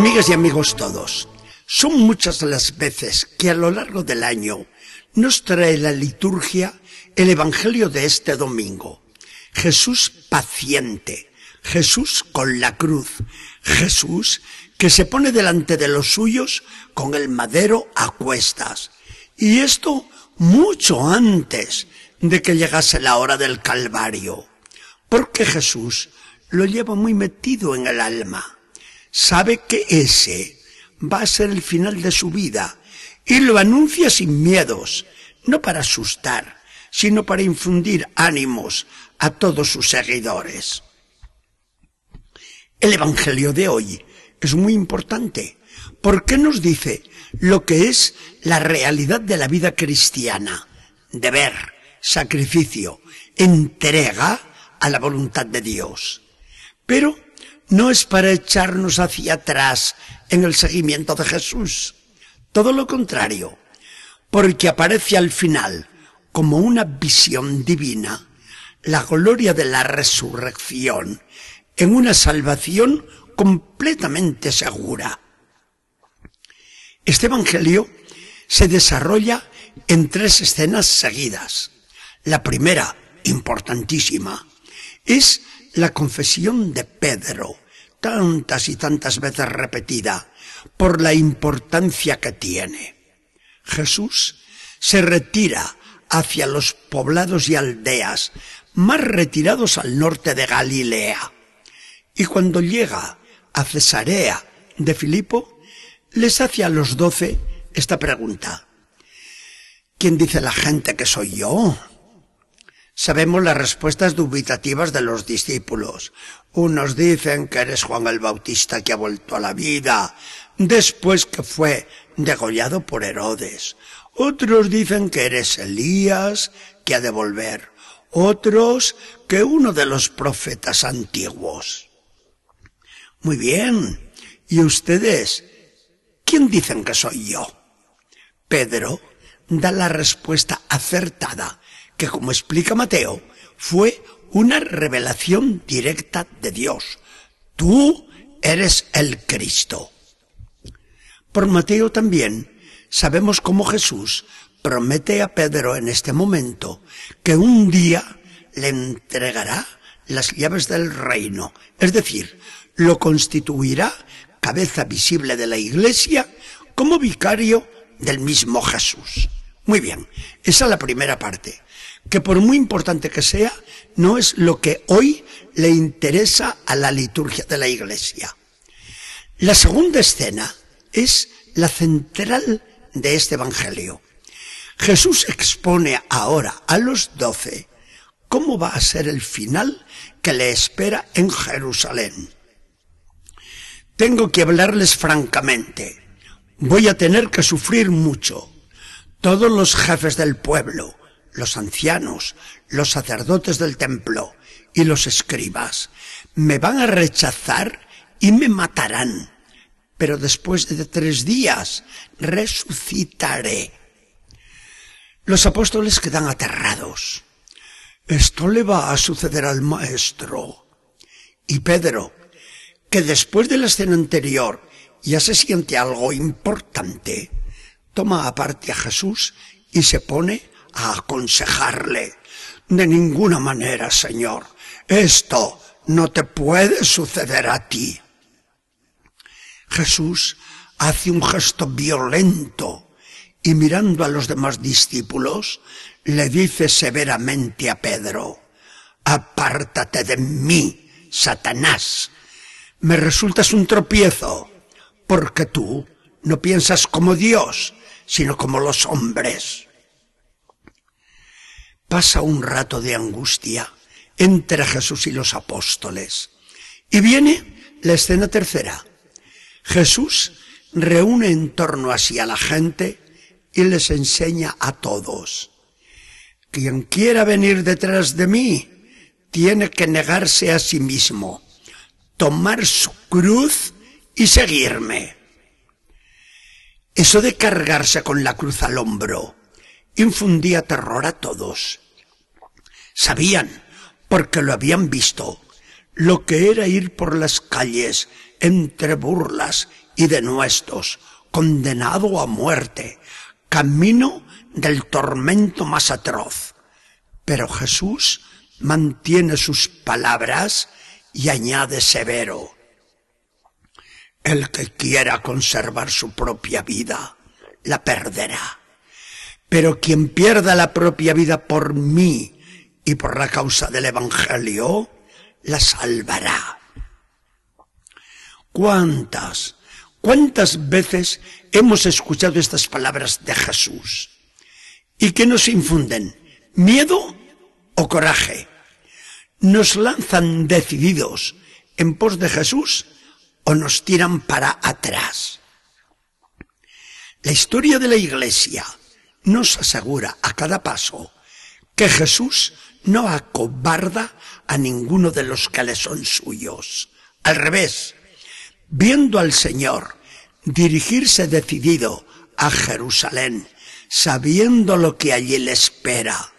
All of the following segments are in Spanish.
Amigas y amigos todos, son muchas las veces que a lo largo del año nos trae la liturgia el Evangelio de este domingo. Jesús paciente, Jesús con la cruz, Jesús que se pone delante de los suyos con el madero a cuestas. Y esto mucho antes de que llegase la hora del Calvario. Porque Jesús lo lleva muy metido en el alma sabe que ese va a ser el final de su vida y lo anuncia sin miedos, no para asustar, sino para infundir ánimos a todos sus seguidores. El Evangelio de hoy es muy importante porque nos dice lo que es la realidad de la vida cristiana, deber, sacrificio, entrega a la voluntad de Dios. Pero no es para echarnos hacia atrás en el seguimiento de Jesús. Todo lo contrario, porque aparece al final como una visión divina la gloria de la resurrección en una salvación completamente segura. Este Evangelio se desarrolla en tres escenas seguidas. La primera, importantísima, es la confesión de Pedro, tantas y tantas veces repetida, por la importancia que tiene. Jesús se retira hacia los poblados y aldeas más retirados al norte de Galilea. Y cuando llega a Cesarea de Filipo, les hace a los doce esta pregunta. ¿Quién dice la gente que soy yo? Sabemos las respuestas dubitativas de los discípulos. Unos dicen que eres Juan el Bautista que ha vuelto a la vida, después que fue degollado por Herodes. Otros dicen que eres Elías, que ha de volver. Otros que uno de los profetas antiguos. Muy bien. ¿Y ustedes? ¿Quién dicen que soy yo? Pedro da la respuesta acertada que como explica Mateo, fue una revelación directa de Dios. Tú eres el Cristo. Por Mateo también sabemos cómo Jesús promete a Pedro en este momento que un día le entregará las llaves del reino, es decir, lo constituirá cabeza visible de la iglesia como vicario del mismo Jesús. Muy bien, esa es la primera parte que por muy importante que sea, no es lo que hoy le interesa a la liturgia de la iglesia. La segunda escena es la central de este Evangelio. Jesús expone ahora a los doce cómo va a ser el final que le espera en Jerusalén. Tengo que hablarles francamente. Voy a tener que sufrir mucho. Todos los jefes del pueblo, los ancianos, los sacerdotes del templo y los escribas me van a rechazar y me matarán. Pero después de tres días resucitaré. Los apóstoles quedan aterrados. Esto le va a suceder al maestro. Y Pedro, que después de la escena anterior ya se siente algo importante, toma aparte a Jesús y se pone a aconsejarle. De ninguna manera, Señor. Esto no te puede suceder a ti. Jesús hace un gesto violento y mirando a los demás discípulos, le dice severamente a Pedro, apártate de mí, Satanás. Me resultas un tropiezo, porque tú no piensas como Dios, sino como los hombres pasa un rato de angustia entre Jesús y los apóstoles. Y viene la escena tercera. Jesús reúne en torno a sí a la gente y les enseña a todos. Quien quiera venir detrás de mí tiene que negarse a sí mismo, tomar su cruz y seguirme. Eso de cargarse con la cruz al hombro infundía terror a todos. Sabían, porque lo habían visto, lo que era ir por las calles entre burlas y denuestos, condenado a muerte, camino del tormento más atroz. Pero Jesús mantiene sus palabras y añade severo, el que quiera conservar su propia vida, la perderá. Pero quien pierda la propia vida por mí y por la causa del Evangelio, la salvará. ¿Cuántas, cuántas veces hemos escuchado estas palabras de Jesús? ¿Y qué nos infunden? ¿Miedo o coraje? ¿Nos lanzan decididos en pos de Jesús o nos tiran para atrás? La historia de la Iglesia nos asegura a cada paso que Jesús no acobarda a ninguno de los que le son suyos. Al revés, viendo al Señor dirigirse decidido a Jerusalén, sabiendo lo que allí le espera,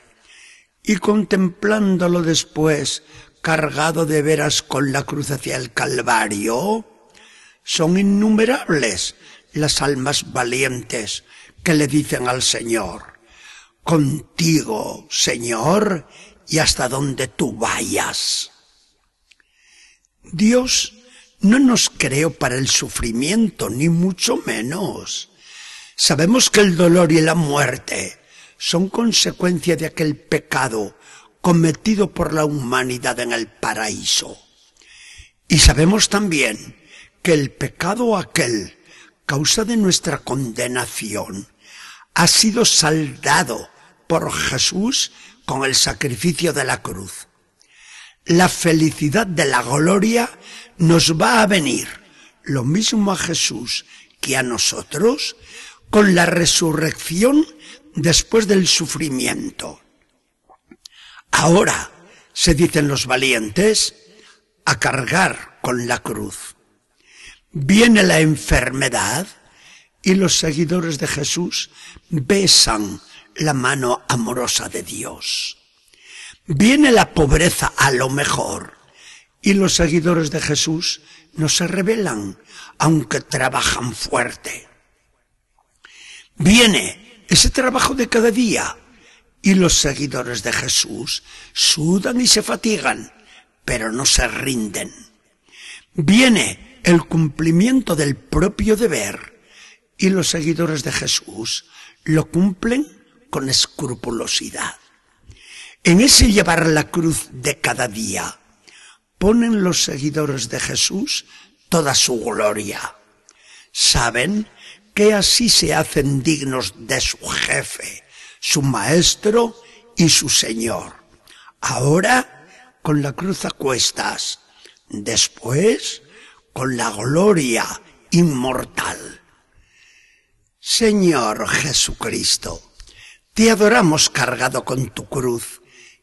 y contemplándolo después cargado de veras con la cruz hacia el Calvario, son innumerables las almas valientes que le dicen al Señor, contigo, Señor, y hasta donde tú vayas. Dios no nos creó para el sufrimiento, ni mucho menos. Sabemos que el dolor y la muerte son consecuencia de aquel pecado cometido por la humanidad en el paraíso. Y sabemos también que el pecado aquel, causa de nuestra condenación, ha sido saldado por Jesús con el sacrificio de la cruz. La felicidad de la gloria nos va a venir, lo mismo a Jesús que a nosotros, con la resurrección después del sufrimiento. Ahora, se dicen los valientes, a cargar con la cruz. Viene la enfermedad y los seguidores de Jesús besan la mano amorosa de Dios. Viene la pobreza a lo mejor y los seguidores de Jesús no se rebelan, aunque trabajan fuerte. Viene ese trabajo de cada día y los seguidores de Jesús sudan y se fatigan, pero no se rinden. Viene el cumplimiento del propio deber y los seguidores de Jesús lo cumplen con escrupulosidad. En ese llevar la cruz de cada día, ponen los seguidores de Jesús toda su gloria. Saben que así se hacen dignos de su jefe, su maestro y su señor. Ahora con la cruz a cuestas, después con la gloria inmortal. Señor Jesucristo, te adoramos cargado con tu cruz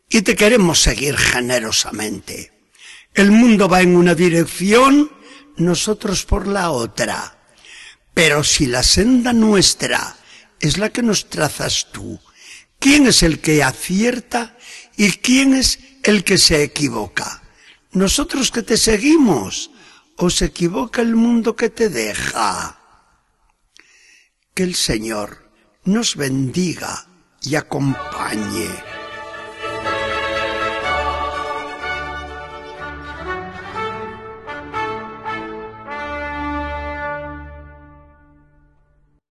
y te queremos seguir generosamente. El mundo va en una dirección, nosotros por la otra. Pero si la senda nuestra es la que nos trazas tú, ¿quién es el que acierta y quién es el que se equivoca? Nosotros que te seguimos, o se equivoca el mundo que te deja. Que el Señor nos bendiga y acompañe.